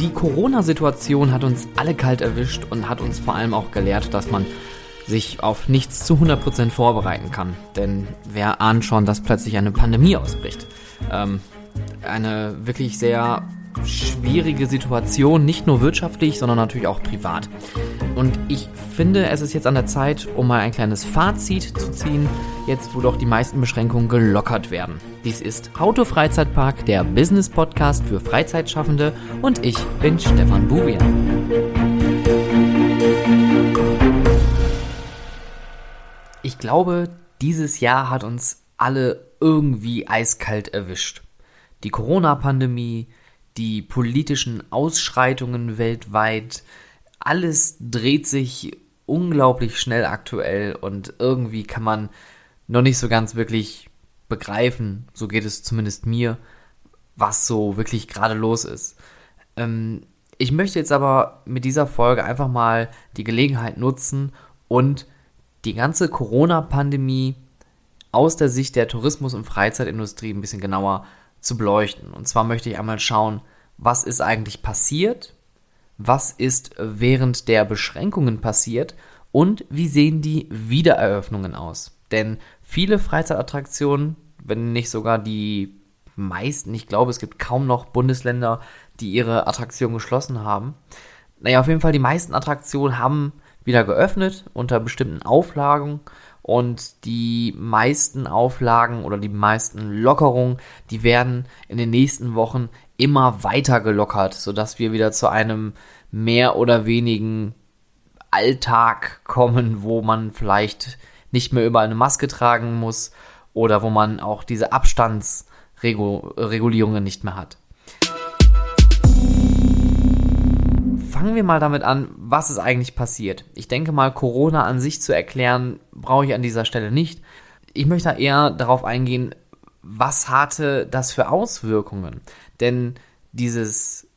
Die Corona-Situation hat uns alle kalt erwischt und hat uns vor allem auch gelehrt, dass man sich auf nichts zu 100% vorbereiten kann. Denn wer ahnt schon, dass plötzlich eine Pandemie ausbricht? Ähm, eine wirklich sehr schwierige Situation, nicht nur wirtschaftlich, sondern natürlich auch privat. Und ich finde, es ist jetzt an der Zeit, um mal ein kleines Fazit zu ziehen, jetzt wo doch die meisten Beschränkungen gelockert werden. Dies ist Autofreizeitpark, der Business Podcast für Freizeitschaffende und ich bin Stefan Burian. Ich glaube, dieses Jahr hat uns alle irgendwie eiskalt erwischt. Die Corona-Pandemie, die politischen Ausschreitungen weltweit, alles dreht sich unglaublich schnell aktuell und irgendwie kann man noch nicht so ganz wirklich begreifen, so geht es zumindest mir, was so wirklich gerade los ist. Ähm, ich möchte jetzt aber mit dieser Folge einfach mal die Gelegenheit nutzen und die ganze Corona-Pandemie aus der Sicht der Tourismus- und Freizeitindustrie ein bisschen genauer zu beleuchten. Und zwar möchte ich einmal schauen, was ist eigentlich passiert, was ist während der Beschränkungen passiert und wie sehen die Wiedereröffnungen aus. Denn viele Freizeitattraktionen, wenn nicht sogar die meisten, ich glaube, es gibt kaum noch Bundesländer, die ihre Attraktionen geschlossen haben. Naja, auf jeden Fall, die meisten Attraktionen haben wieder geöffnet unter bestimmten Auflagen und die meisten Auflagen oder die meisten Lockerungen, die werden in den nächsten Wochen immer weiter gelockert, sodass wir wieder zu einem mehr oder wenigen Alltag kommen, wo man vielleicht nicht mehr überall eine Maske tragen muss oder wo man auch diese Abstandsregulierungen nicht mehr hat. Fangen wir mal damit an, was ist eigentlich passiert. Ich denke mal, Corona an sich zu erklären, brauche ich an dieser Stelle nicht. Ich möchte eher darauf eingehen, was hatte das für Auswirkungen? Denn dieses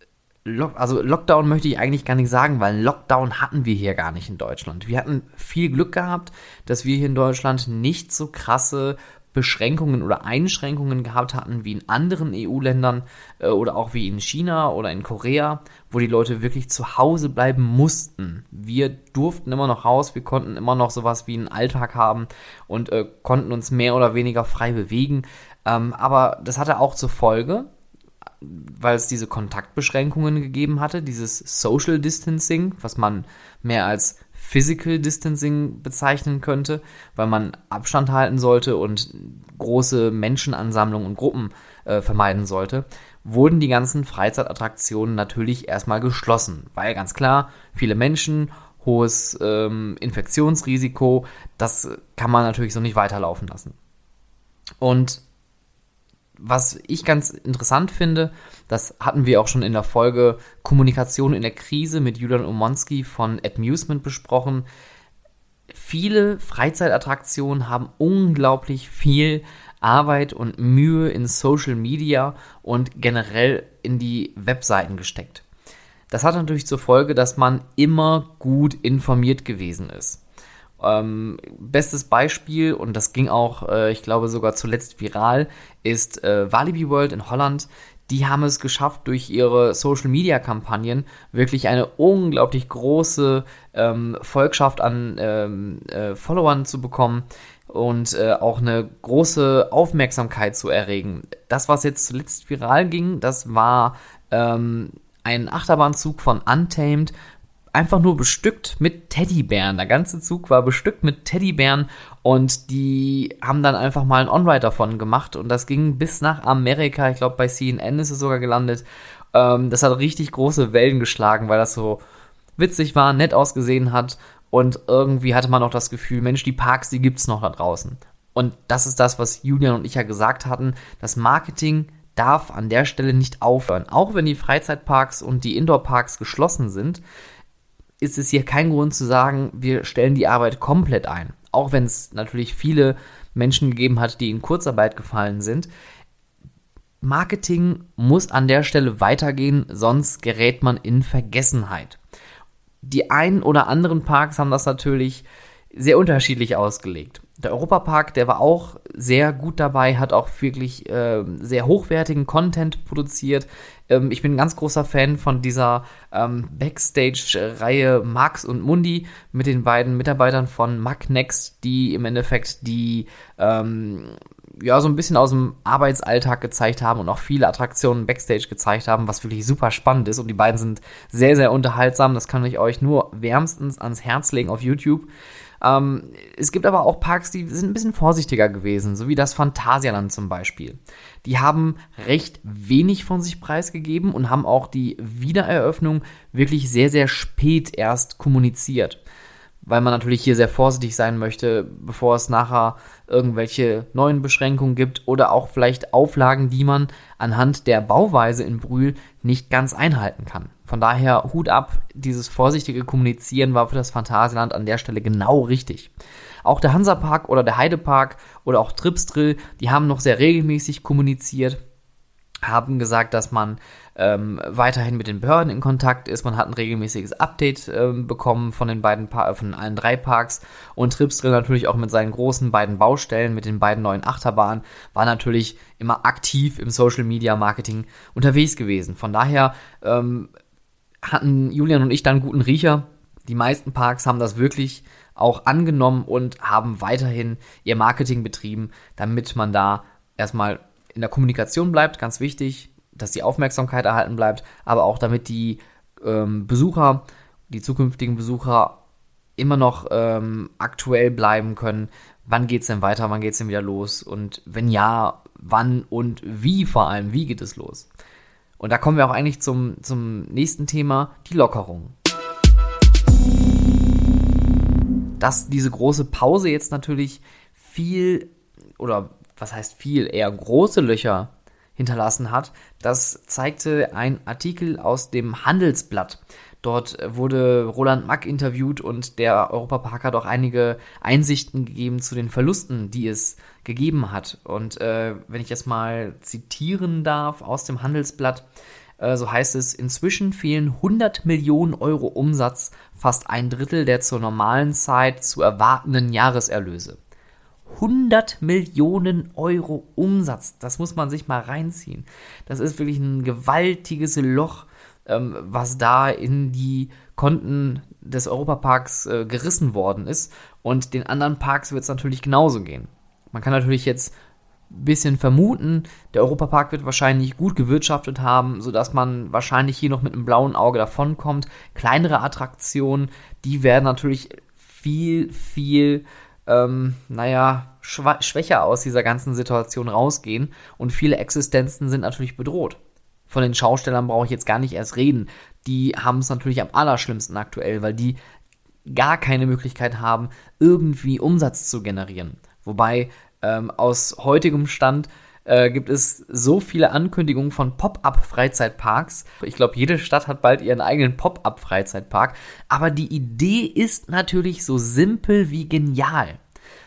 Lock also Lockdown möchte ich eigentlich gar nicht sagen, weil Lockdown hatten wir hier gar nicht in Deutschland. Wir hatten viel Glück gehabt, dass wir hier in Deutschland nicht so krasse Beschränkungen oder Einschränkungen gehabt hatten wie in anderen EU-Ländern äh, oder auch wie in China oder in Korea, wo die Leute wirklich zu Hause bleiben mussten. Wir durften immer noch raus, wir konnten immer noch sowas wie einen Alltag haben und äh, konnten uns mehr oder weniger frei bewegen. Ähm, aber das hatte auch zur Folge, weil es diese Kontaktbeschränkungen gegeben hatte, dieses Social Distancing, was man mehr als Physical Distancing bezeichnen könnte, weil man Abstand halten sollte und große Menschenansammlungen und Gruppen äh, vermeiden sollte, wurden die ganzen Freizeitattraktionen natürlich erstmal geschlossen, weil ganz klar, viele Menschen, hohes ähm, Infektionsrisiko, das kann man natürlich so nicht weiterlaufen lassen. Und was ich ganz interessant finde, das hatten wir auch schon in der Folge Kommunikation in der Krise mit Julian Omonski von Amusement besprochen. Viele Freizeitattraktionen haben unglaublich viel Arbeit und Mühe in Social Media und generell in die Webseiten gesteckt. Das hat natürlich zur Folge, dass man immer gut informiert gewesen ist. Ähm, bestes Beispiel, und das ging auch, äh, ich glaube, sogar zuletzt viral, ist äh, Walibi World in Holland. Die haben es geschafft, durch ihre Social Media Kampagnen wirklich eine unglaublich große ähm, Volkschaft an ähm, äh, Followern zu bekommen und äh, auch eine große Aufmerksamkeit zu erregen. Das, was jetzt zuletzt viral ging, das war ähm, ein Achterbahnzug von Untamed, einfach nur bestückt mit Teddybären. Der ganze Zug war bestückt mit Teddybären und die haben dann einfach mal ein On-Ride davon gemacht und das ging bis nach Amerika. Ich glaube, bei CNN ist es sogar gelandet. Ähm, das hat richtig große Wellen geschlagen, weil das so witzig war, nett ausgesehen hat und irgendwie hatte man auch das Gefühl, Mensch, die Parks, die gibt's noch da draußen. Und das ist das, was Julian und ich ja gesagt hatten. Das Marketing darf an der Stelle nicht aufhören. Auch wenn die Freizeitparks und die Indoorparks geschlossen sind, ist es hier kein Grund zu sagen, wir stellen die Arbeit komplett ein. Auch wenn es natürlich viele Menschen gegeben hat, die in Kurzarbeit gefallen sind. Marketing muss an der Stelle weitergehen, sonst gerät man in Vergessenheit. Die einen oder anderen Parks haben das natürlich sehr unterschiedlich ausgelegt. Der Europapark, der war auch sehr gut dabei, hat auch wirklich äh, sehr hochwertigen Content produziert. Ähm, ich bin ein ganz großer Fan von dieser ähm, Backstage-Reihe Max und Mundi mit den beiden Mitarbeitern von Mac Next, die im Endeffekt die ähm, ja, so ein bisschen aus dem Arbeitsalltag gezeigt haben und auch viele Attraktionen Backstage gezeigt haben, was wirklich super spannend ist. Und die beiden sind sehr, sehr unterhaltsam. Das kann ich euch nur wärmstens ans Herz legen auf YouTube. Ähm, es gibt aber auch Parks, die sind ein bisschen vorsichtiger gewesen, so wie das Phantasialand zum Beispiel. Die haben recht wenig von sich preisgegeben und haben auch die Wiedereröffnung wirklich sehr, sehr spät erst kommuniziert weil man natürlich hier sehr vorsichtig sein möchte, bevor es nachher irgendwelche neuen Beschränkungen gibt oder auch vielleicht Auflagen, die man anhand der Bauweise in Brühl nicht ganz einhalten kann. Von daher Hut ab, dieses vorsichtige Kommunizieren war für das Phantasialand an der Stelle genau richtig. Auch der Hansapark oder der Heidepark oder auch Tripsdrill, die haben noch sehr regelmäßig kommuniziert, haben gesagt, dass man ähm, weiterhin mit den Behörden in Kontakt ist. Man hat ein regelmäßiges Update ähm, bekommen von den beiden pa von allen drei Parks und Tripsdrill natürlich auch mit seinen großen beiden Baustellen, mit den beiden neuen Achterbahnen, war natürlich immer aktiv im Social Media Marketing unterwegs gewesen. Von daher ähm, hatten Julian und ich dann guten Riecher. Die meisten Parks haben das wirklich auch angenommen und haben weiterhin ihr Marketing betrieben, damit man da erstmal in der Kommunikation bleibt, ganz wichtig, dass die Aufmerksamkeit erhalten bleibt, aber auch damit die ähm, Besucher, die zukünftigen Besucher immer noch ähm, aktuell bleiben können. Wann geht es denn weiter? Wann geht es denn wieder los? Und wenn ja, wann und wie vor allem? Wie geht es los? Und da kommen wir auch eigentlich zum, zum nächsten Thema, die Lockerung. Dass diese große Pause jetzt natürlich viel oder was heißt viel, eher große Löcher hinterlassen hat. Das zeigte ein Artikel aus dem Handelsblatt. Dort wurde Roland Mack interviewt und der Europapark hat auch einige Einsichten gegeben zu den Verlusten, die es gegeben hat. Und äh, wenn ich jetzt mal zitieren darf aus dem Handelsblatt, äh, so heißt es, inzwischen fehlen 100 Millionen Euro Umsatz, fast ein Drittel der zur normalen Zeit zu erwartenden Jahreserlöse. 100 Millionen Euro Umsatz. Das muss man sich mal reinziehen. Das ist wirklich ein gewaltiges Loch, ähm, was da in die Konten des Europaparks äh, gerissen worden ist. Und den anderen Parks wird es natürlich genauso gehen. Man kann natürlich jetzt ein bisschen vermuten, der Europapark wird wahrscheinlich gut gewirtschaftet haben, sodass man wahrscheinlich hier noch mit einem blauen Auge davonkommt. Kleinere Attraktionen, die werden natürlich viel, viel ähm, naja, schwächer aus dieser ganzen Situation rausgehen und viele Existenzen sind natürlich bedroht. Von den Schaustellern brauche ich jetzt gar nicht erst reden. Die haben es natürlich am allerschlimmsten aktuell, weil die gar keine Möglichkeit haben, irgendwie Umsatz zu generieren. Wobei ähm, aus heutigem Stand äh, gibt es so viele Ankündigungen von Pop-up-Freizeitparks. Ich glaube, jede Stadt hat bald ihren eigenen Pop-up-Freizeitpark. Aber die Idee ist natürlich so simpel wie genial.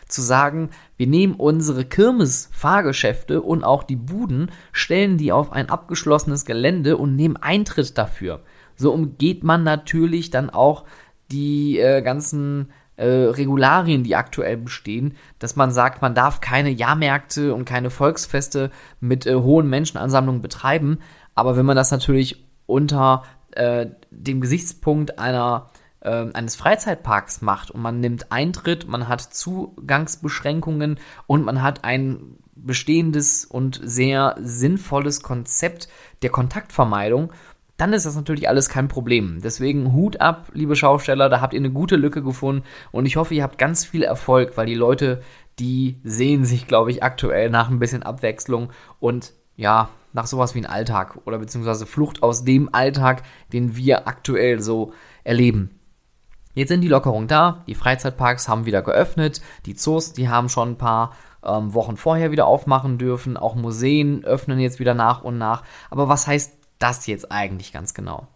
Zu sagen, wir nehmen unsere Kirmes-Fahrgeschäfte und auch die Buden, stellen die auf ein abgeschlossenes Gelände und nehmen Eintritt dafür. So umgeht man natürlich dann auch die äh, ganzen äh, Regularien, die aktuell bestehen, dass man sagt, man darf keine Jahrmärkte und keine Volksfeste mit äh, hohen Menschenansammlungen betreiben. Aber wenn man das natürlich unter äh, dem Gesichtspunkt einer eines Freizeitparks macht und man nimmt Eintritt, man hat Zugangsbeschränkungen und man hat ein bestehendes und sehr sinnvolles Konzept der Kontaktvermeidung, dann ist das natürlich alles kein Problem. Deswegen Hut ab, liebe Schausteller, da habt ihr eine gute Lücke gefunden und ich hoffe, ihr habt ganz viel Erfolg, weil die Leute, die sehen sich, glaube ich, aktuell nach ein bisschen Abwechslung und ja, nach sowas wie ein Alltag oder beziehungsweise Flucht aus dem Alltag, den wir aktuell so erleben. Jetzt sind die Lockerungen da, die Freizeitparks haben wieder geöffnet, die Zoos, die haben schon ein paar ähm, Wochen vorher wieder aufmachen dürfen, auch Museen öffnen jetzt wieder nach und nach. Aber was heißt das jetzt eigentlich ganz genau?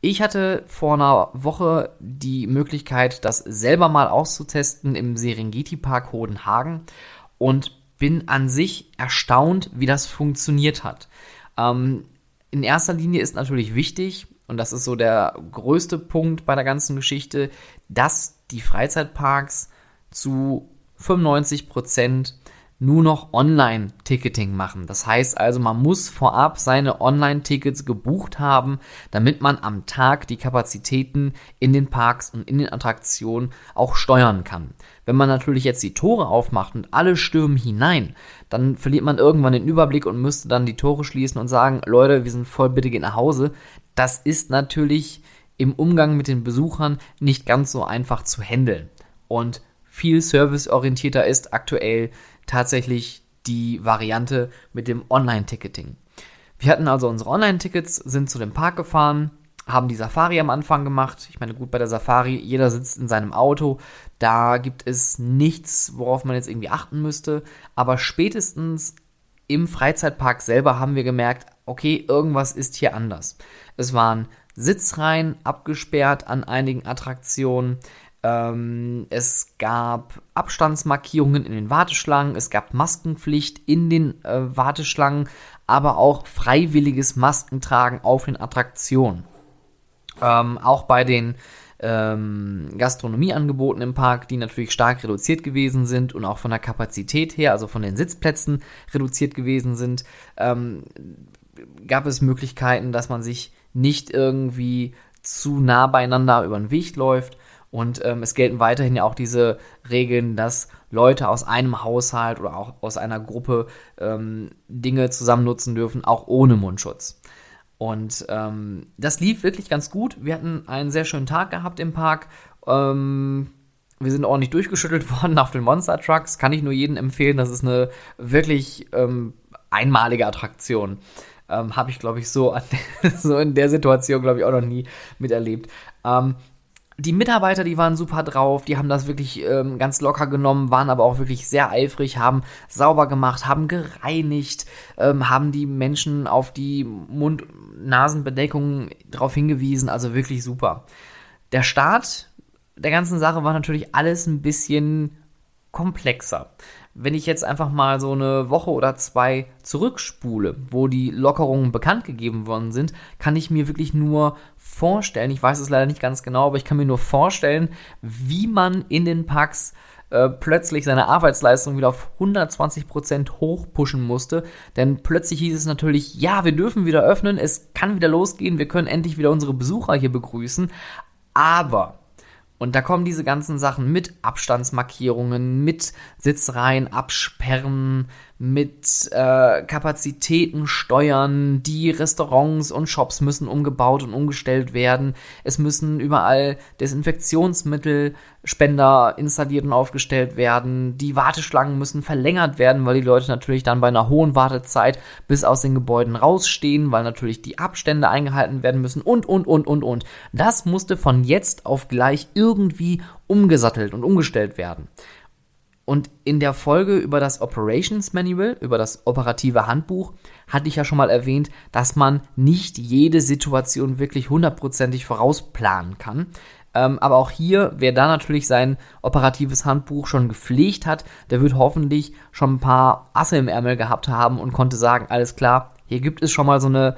Ich hatte vor einer Woche die Möglichkeit, das selber mal auszutesten im Serengeti Park Hodenhagen und bin an sich erstaunt, wie das funktioniert hat. Ähm, in erster Linie ist natürlich wichtig, und das ist so der größte Punkt bei der ganzen Geschichte, dass die Freizeitparks zu 95 Prozent nur noch Online-Ticketing machen. Das heißt also, man muss vorab seine Online-Tickets gebucht haben, damit man am Tag die Kapazitäten in den Parks und in den Attraktionen auch steuern kann. Wenn man natürlich jetzt die Tore aufmacht und alle stürmen hinein, dann verliert man irgendwann den Überblick und müsste dann die Tore schließen und sagen, Leute, wir sind voll, bitte geht nach Hause. Das ist natürlich im Umgang mit den Besuchern nicht ganz so einfach zu handeln. Und viel serviceorientierter ist aktuell tatsächlich die Variante mit dem Online-Ticketing. Wir hatten also unsere Online-Tickets, sind zu dem Park gefahren, haben die Safari am Anfang gemacht. Ich meine, gut, bei der Safari, jeder sitzt in seinem Auto. Da gibt es nichts, worauf man jetzt irgendwie achten müsste. Aber spätestens im Freizeitpark selber haben wir gemerkt, okay, irgendwas ist hier anders. Es waren Sitzreihen abgesperrt an einigen Attraktionen. Ähm, es gab Abstandsmarkierungen in den Warteschlangen, es gab Maskenpflicht in den äh, Warteschlangen, aber auch freiwilliges Maskentragen auf den Attraktionen. Ähm, auch bei den ähm, Gastronomieangeboten im Park, die natürlich stark reduziert gewesen sind und auch von der Kapazität her, also von den Sitzplätzen reduziert gewesen sind, ähm, gab es Möglichkeiten, dass man sich nicht irgendwie zu nah beieinander über den Weg läuft. Und ähm, es gelten weiterhin ja auch diese Regeln, dass Leute aus einem Haushalt oder auch aus einer Gruppe ähm, Dinge zusammen nutzen dürfen, auch ohne Mundschutz. Und ähm, das lief wirklich ganz gut. Wir hatten einen sehr schönen Tag gehabt im Park. Ähm, wir sind ordentlich durchgeschüttelt worden auf den Monster Trucks. Kann ich nur jedem empfehlen. Das ist eine wirklich ähm, einmalige Attraktion. Ähm, Habe ich, glaube ich, so, so in der Situation, glaube ich, auch noch nie miterlebt. Die Mitarbeiter, die waren super drauf, die haben das wirklich ähm, ganz locker genommen, waren aber auch wirklich sehr eifrig, haben sauber gemacht, haben gereinigt, ähm, haben die Menschen auf die Mund-Nasen-Bedeckung darauf hingewiesen, also wirklich super. Der Start der ganzen Sache war natürlich alles ein bisschen komplexer wenn ich jetzt einfach mal so eine Woche oder zwei zurückspule, wo die Lockerungen bekannt gegeben worden sind, kann ich mir wirklich nur vorstellen, ich weiß es leider nicht ganz genau, aber ich kann mir nur vorstellen, wie man in den Parks äh, plötzlich seine Arbeitsleistung wieder auf 120% hochpushen musste. Denn plötzlich hieß es natürlich, ja, wir dürfen wieder öffnen, es kann wieder losgehen, wir können endlich wieder unsere Besucher hier begrüßen. Aber und da kommen diese ganzen Sachen mit Abstandsmarkierungen, mit Sitzreihen absperren, mit äh, Kapazitäten steuern. Die Restaurants und Shops müssen umgebaut und umgestellt werden. Es müssen überall Desinfektionsmittel Spender installiert und aufgestellt werden. Die Warteschlangen müssen verlängert werden, weil die Leute natürlich dann bei einer hohen Wartezeit bis aus den Gebäuden rausstehen, weil natürlich die Abstände eingehalten werden müssen und, und, und, und, und. Das musste von jetzt auf gleich irgendwie umgesattelt und umgestellt werden. Und in der Folge über das Operations Manual, über das operative Handbuch, hatte ich ja schon mal erwähnt, dass man nicht jede Situation wirklich hundertprozentig vorausplanen kann. Ähm, aber auch hier, wer da natürlich sein operatives Handbuch schon gepflegt hat, der wird hoffentlich schon ein paar Asse im Ärmel gehabt haben und konnte sagen, alles klar, hier gibt es schon mal so eine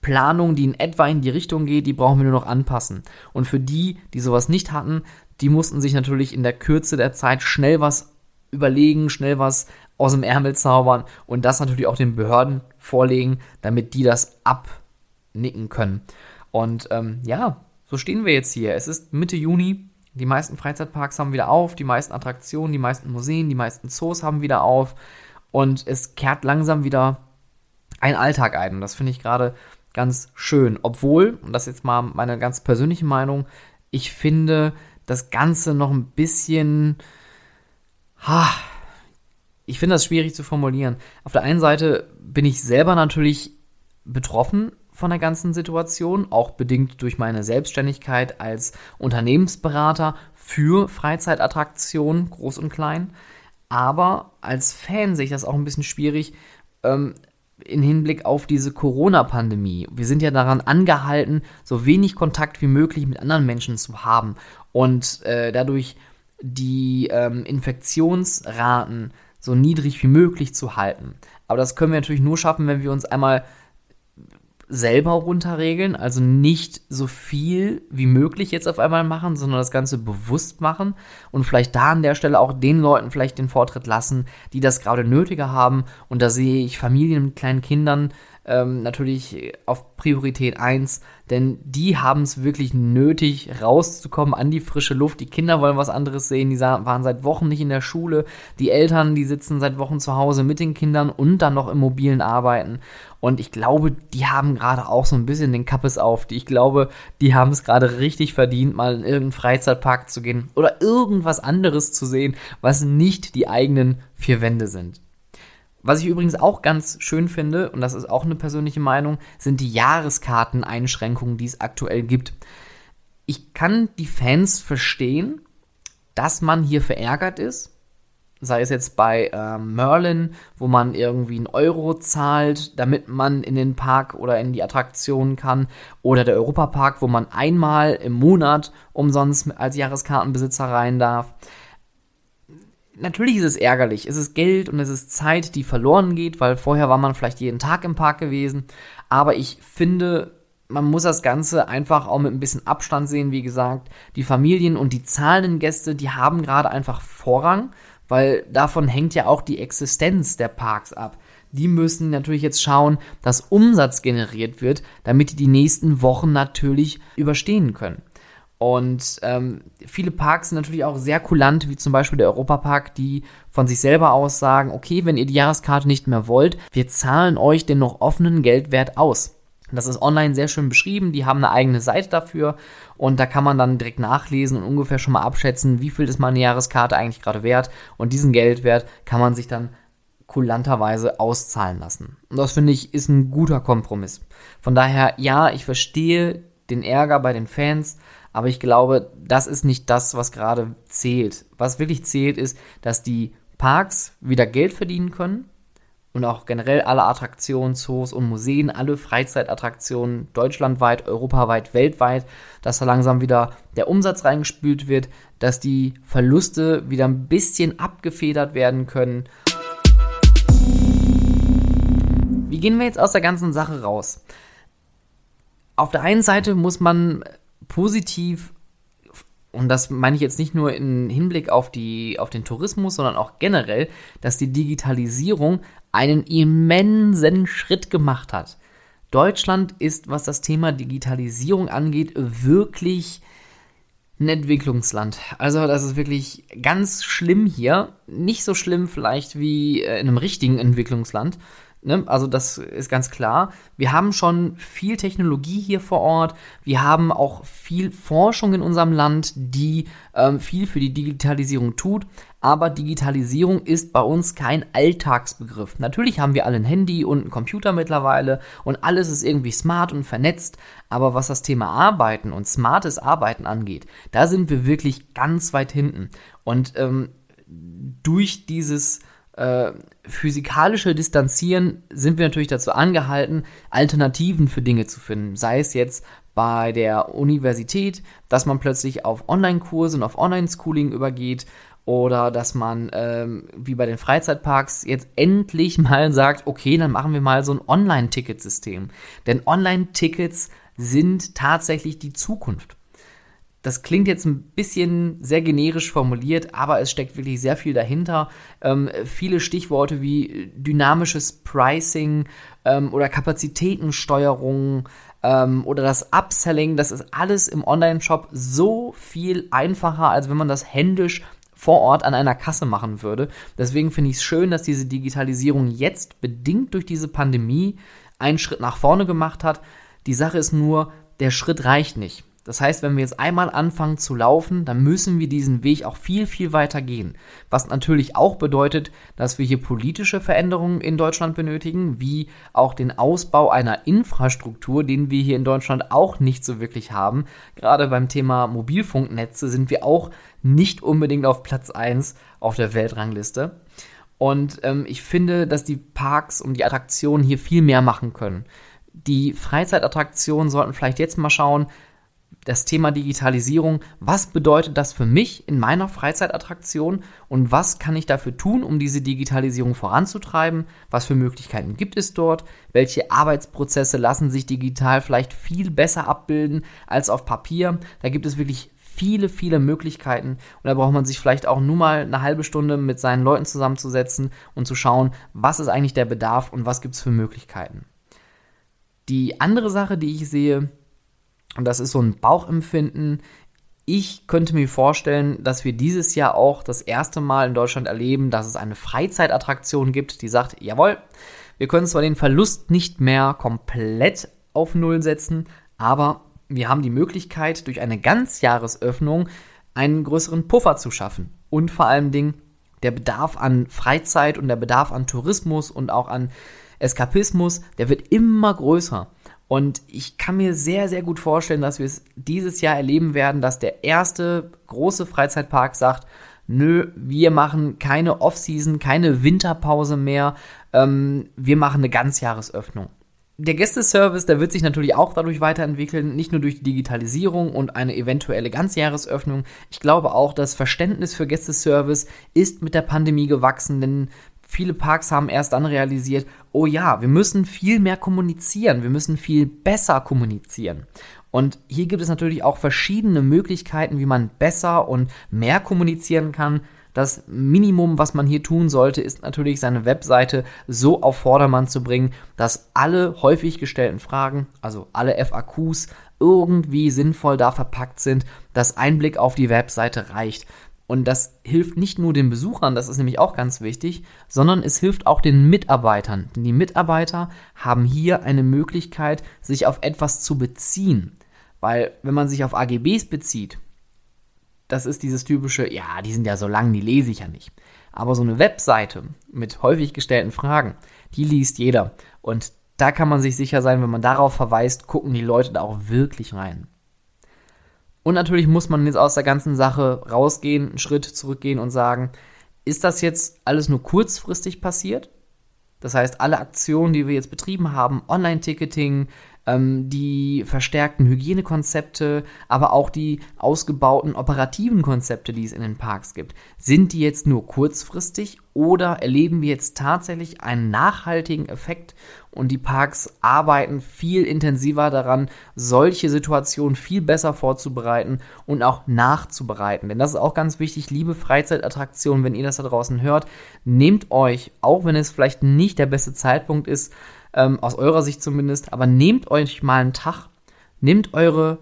Planung, die in etwa in die Richtung geht, die brauchen wir nur noch anpassen. Und für die, die sowas nicht hatten, die mussten sich natürlich in der Kürze der Zeit schnell was überlegen, schnell was aus dem Ärmel zaubern und das natürlich auch den Behörden vorlegen, damit die das abnicken können. Und ähm, ja, so stehen wir jetzt hier. Es ist Mitte Juni. Die meisten Freizeitparks haben wieder auf, die meisten Attraktionen, die meisten Museen, die meisten Zoos haben wieder auf. Und es kehrt langsam wieder ein Alltag ein. Und das finde ich gerade ganz schön. Obwohl, und das ist jetzt mal meine ganz persönliche Meinung, ich finde das Ganze noch ein bisschen. Ha, ich finde das schwierig zu formulieren. Auf der einen Seite bin ich selber natürlich betroffen von der ganzen Situation, auch bedingt durch meine Selbstständigkeit als Unternehmensberater für Freizeitattraktionen, groß und klein. Aber als Fan sehe ich das auch ein bisschen schwierig ähm, in Hinblick auf diese Corona-Pandemie. Wir sind ja daran angehalten, so wenig Kontakt wie möglich mit anderen Menschen zu haben und äh, dadurch die ähm, Infektionsraten so niedrig wie möglich zu halten. Aber das können wir natürlich nur schaffen, wenn wir uns einmal selber runterregeln, also nicht so viel wie möglich jetzt auf einmal machen, sondern das Ganze bewusst machen und vielleicht da an der Stelle auch den Leuten vielleicht den Vortritt lassen, die das gerade nötiger haben. Und da sehe ich Familien mit kleinen Kindern, ähm, natürlich auf Priorität 1, denn die haben es wirklich nötig, rauszukommen an die frische Luft. Die Kinder wollen was anderes sehen, die waren seit Wochen nicht in der Schule, die Eltern, die sitzen seit Wochen zu Hause mit den Kindern und dann noch im mobilen Arbeiten. Und ich glaube, die haben gerade auch so ein bisschen den Kappes auf. Ich glaube, die haben es gerade richtig verdient, mal in irgendeinen Freizeitpark zu gehen oder irgendwas anderes zu sehen, was nicht die eigenen vier Wände sind. Was ich übrigens auch ganz schön finde, und das ist auch eine persönliche Meinung, sind die Jahreskarteneinschränkungen, die es aktuell gibt. Ich kann die Fans verstehen, dass man hier verärgert ist. Sei es jetzt bei äh, Merlin, wo man irgendwie einen Euro zahlt, damit man in den Park oder in die Attraktionen kann. Oder der Europapark, wo man einmal im Monat umsonst als Jahreskartenbesitzer rein darf natürlich ist es ärgerlich. Es ist Geld und es ist Zeit, die verloren geht, weil vorher war man vielleicht jeden Tag im Park gewesen. Aber ich finde, man muss das Ganze einfach auch mit ein bisschen Abstand sehen. Wie gesagt, die Familien und die zahlenden Gäste, die haben gerade einfach Vorrang, weil davon hängt ja auch die Existenz der Parks ab. Die müssen natürlich jetzt schauen, dass Umsatz generiert wird, damit die die nächsten Wochen natürlich überstehen können. Und ähm, viele Parks sind natürlich auch sehr kulant, wie zum Beispiel der Europapark, die von sich selber aus sagen, okay, wenn ihr die Jahreskarte nicht mehr wollt, wir zahlen euch den noch offenen Geldwert aus. Das ist online sehr schön beschrieben. Die haben eine eigene Seite dafür und da kann man dann direkt nachlesen und ungefähr schon mal abschätzen, wie viel ist meine Jahreskarte eigentlich gerade wert. Und diesen Geldwert kann man sich dann kulanterweise auszahlen lassen. Und das finde ich ist ein guter Kompromiss. Von daher, ja, ich verstehe den Ärger bei den Fans, aber ich glaube, das ist nicht das, was gerade zählt. Was wirklich zählt, ist, dass die Parks wieder Geld verdienen können und auch generell alle Attraktionen, Zoos und Museen, alle Freizeitattraktionen deutschlandweit, europaweit, weltweit, dass da langsam wieder der Umsatz reingespült wird, dass die Verluste wieder ein bisschen abgefedert werden können. Wie gehen wir jetzt aus der ganzen Sache raus? Auf der einen Seite muss man positiv, und das meine ich jetzt nicht nur im Hinblick auf, die, auf den Tourismus, sondern auch generell, dass die Digitalisierung einen immensen Schritt gemacht hat. Deutschland ist, was das Thema Digitalisierung angeht, wirklich ein Entwicklungsland. Also das ist wirklich ganz schlimm hier. Nicht so schlimm vielleicht wie in einem richtigen Entwicklungsland, Ne? Also das ist ganz klar. Wir haben schon viel Technologie hier vor Ort. Wir haben auch viel Forschung in unserem Land, die ähm, viel für die Digitalisierung tut. Aber Digitalisierung ist bei uns kein Alltagsbegriff. Natürlich haben wir alle ein Handy und einen Computer mittlerweile und alles ist irgendwie smart und vernetzt. Aber was das Thema Arbeiten und smartes Arbeiten angeht, da sind wir wirklich ganz weit hinten. Und ähm, durch dieses äh, physikalische Distanzieren sind wir natürlich dazu angehalten, Alternativen für Dinge zu finden. Sei es jetzt bei der Universität, dass man plötzlich auf Online-Kurse und auf Online-Schooling übergeht oder dass man, ähm, wie bei den Freizeitparks, jetzt endlich mal sagt, okay, dann machen wir mal so ein Online-Ticketsystem. Denn Online-Tickets sind tatsächlich die Zukunft. Das klingt jetzt ein bisschen sehr generisch formuliert, aber es steckt wirklich sehr viel dahinter. Ähm, viele Stichworte wie dynamisches Pricing ähm, oder Kapazitätensteuerung ähm, oder das Upselling, das ist alles im Online-Shop so viel einfacher, als wenn man das händisch vor Ort an einer Kasse machen würde. Deswegen finde ich es schön, dass diese Digitalisierung jetzt bedingt durch diese Pandemie einen Schritt nach vorne gemacht hat. Die Sache ist nur, der Schritt reicht nicht. Das heißt, wenn wir jetzt einmal anfangen zu laufen, dann müssen wir diesen Weg auch viel, viel weiter gehen. Was natürlich auch bedeutet, dass wir hier politische Veränderungen in Deutschland benötigen, wie auch den Ausbau einer Infrastruktur, den wir hier in Deutschland auch nicht so wirklich haben. Gerade beim Thema Mobilfunknetze sind wir auch nicht unbedingt auf Platz 1 auf der Weltrangliste. Und ähm, ich finde, dass die Parks und die Attraktionen hier viel mehr machen können. Die Freizeitattraktionen sollten vielleicht jetzt mal schauen, das Thema Digitalisierung. Was bedeutet das für mich in meiner Freizeitattraktion und was kann ich dafür tun, um diese Digitalisierung voranzutreiben? Was für Möglichkeiten gibt es dort? Welche Arbeitsprozesse lassen sich digital vielleicht viel besser abbilden als auf Papier? Da gibt es wirklich viele, viele Möglichkeiten und da braucht man sich vielleicht auch nur mal eine halbe Stunde mit seinen Leuten zusammenzusetzen und zu schauen, was ist eigentlich der Bedarf und was gibt es für Möglichkeiten. Die andere Sache, die ich sehe, und das ist so ein Bauchempfinden. Ich könnte mir vorstellen, dass wir dieses Jahr auch das erste Mal in Deutschland erleben, dass es eine Freizeitattraktion gibt, die sagt, jawohl, wir können zwar den Verlust nicht mehr komplett auf Null setzen, aber wir haben die Möglichkeit, durch eine Ganzjahresöffnung einen größeren Puffer zu schaffen. Und vor allem Dingen der Bedarf an Freizeit und der Bedarf an Tourismus und auch an Eskapismus, der wird immer größer. Und ich kann mir sehr, sehr gut vorstellen, dass wir es dieses Jahr erleben werden, dass der erste große Freizeitpark sagt, nö, wir machen keine Off-Season, keine Winterpause mehr, ähm, wir machen eine Ganzjahresöffnung. Der Gästeservice, der wird sich natürlich auch dadurch weiterentwickeln, nicht nur durch die Digitalisierung und eine eventuelle Ganzjahresöffnung. Ich glaube auch, das Verständnis für Gästeservice ist mit der Pandemie gewachsen, denn viele Parks haben erst dann realisiert, oh ja, wir müssen viel mehr kommunizieren, wir müssen viel besser kommunizieren. Und hier gibt es natürlich auch verschiedene Möglichkeiten, wie man besser und mehr kommunizieren kann. Das Minimum, was man hier tun sollte, ist natürlich seine Webseite so auf Vordermann zu bringen, dass alle häufig gestellten Fragen, also alle FAQs, irgendwie sinnvoll da verpackt sind, dass ein Blick auf die Webseite reicht. Und das hilft nicht nur den Besuchern, das ist nämlich auch ganz wichtig, sondern es hilft auch den Mitarbeitern. Denn die Mitarbeiter haben hier eine Möglichkeit, sich auf etwas zu beziehen. Weil wenn man sich auf AGBs bezieht, das ist dieses typische, ja, die sind ja so lang, die lese ich ja nicht. Aber so eine Webseite mit häufig gestellten Fragen, die liest jeder. Und da kann man sich sicher sein, wenn man darauf verweist, gucken die Leute da auch wirklich rein. Und natürlich muss man jetzt aus der ganzen Sache rausgehen, einen Schritt zurückgehen und sagen, ist das jetzt alles nur kurzfristig passiert? Das heißt, alle Aktionen, die wir jetzt betrieben haben, Online-Ticketing, ähm, die verstärkten Hygienekonzepte, aber auch die ausgebauten operativen Konzepte, die es in den Parks gibt, sind die jetzt nur kurzfristig oder erleben wir jetzt tatsächlich einen nachhaltigen Effekt und die Parks arbeiten viel intensiver daran, solche Situationen viel besser vorzubereiten und auch nachzubereiten. Denn das ist auch ganz wichtig, liebe Freizeitattraktionen, wenn ihr das da draußen hört, nehmt euch, auch wenn es vielleicht nicht der beste Zeitpunkt ist, ähm, aus eurer Sicht zumindest, aber nehmt euch mal einen Tag, nehmt eure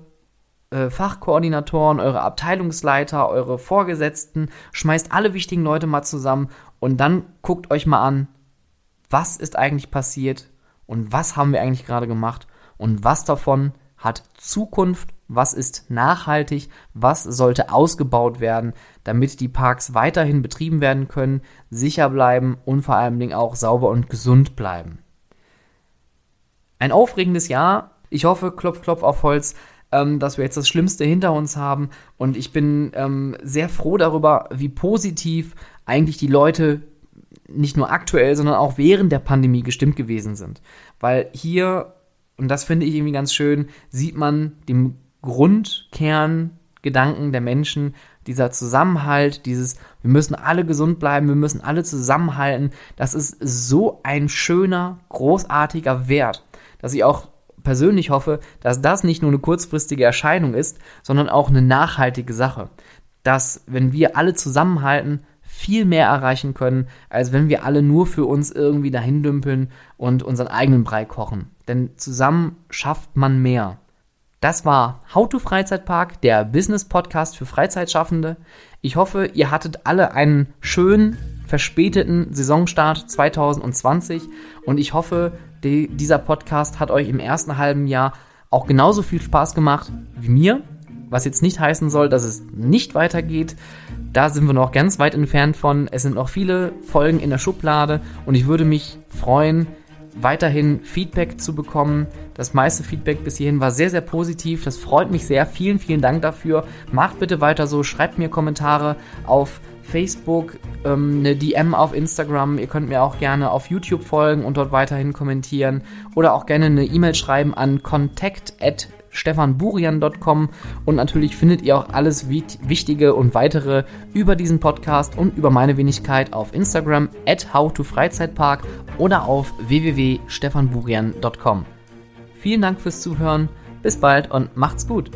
äh, Fachkoordinatoren, eure Abteilungsleiter, eure Vorgesetzten, schmeißt alle wichtigen Leute mal zusammen und dann guckt euch mal an, was ist eigentlich passiert und was haben wir eigentlich gerade gemacht und was davon hat Zukunft, was ist nachhaltig, was sollte ausgebaut werden, damit die Parks weiterhin betrieben werden können, sicher bleiben und vor allen Dingen auch sauber und gesund bleiben. Ein aufregendes Jahr. Ich hoffe, klopf, klopf auf Holz, ähm, dass wir jetzt das Schlimmste hinter uns haben. Und ich bin ähm, sehr froh darüber, wie positiv eigentlich die Leute nicht nur aktuell, sondern auch während der Pandemie gestimmt gewesen sind. Weil hier, und das finde ich irgendwie ganz schön, sieht man den Grundkerngedanken der Menschen, dieser Zusammenhalt, dieses, wir müssen alle gesund bleiben, wir müssen alle zusammenhalten, das ist so ein schöner, großartiger Wert, dass ich auch persönlich hoffe, dass das nicht nur eine kurzfristige Erscheinung ist, sondern auch eine nachhaltige Sache. Dass, wenn wir alle zusammenhalten, viel mehr erreichen können, als wenn wir alle nur für uns irgendwie dahin dümpeln und unseren eigenen Brei kochen. Denn zusammen schafft man mehr. Das war How to Freizeitpark, der Business Podcast für Freizeitschaffende. Ich hoffe, ihr hattet alle einen schönen, verspäteten Saisonstart 2020 und ich hoffe, die, dieser Podcast hat euch im ersten halben Jahr auch genauso viel Spaß gemacht wie mir. Was jetzt nicht heißen soll, dass es nicht weitergeht. Da sind wir noch ganz weit entfernt von. Es sind noch viele Folgen in der Schublade und ich würde mich freuen, weiterhin Feedback zu bekommen. Das meiste Feedback bis hierhin war sehr, sehr positiv. Das freut mich sehr. Vielen, vielen Dank dafür. Macht bitte weiter so. Schreibt mir Kommentare auf Facebook, ähm, eine DM auf Instagram. Ihr könnt mir auch gerne auf YouTube folgen und dort weiterhin kommentieren oder auch gerne eine E-Mail schreiben an contact@stefanburian.com und natürlich findet ihr auch alles Wichtige und weitere über diesen Podcast und über meine Wenigkeit auf Instagram at howtofreizeitpark oder auf www.stefanburian.com. Vielen Dank fürs Zuhören, bis bald und macht's gut!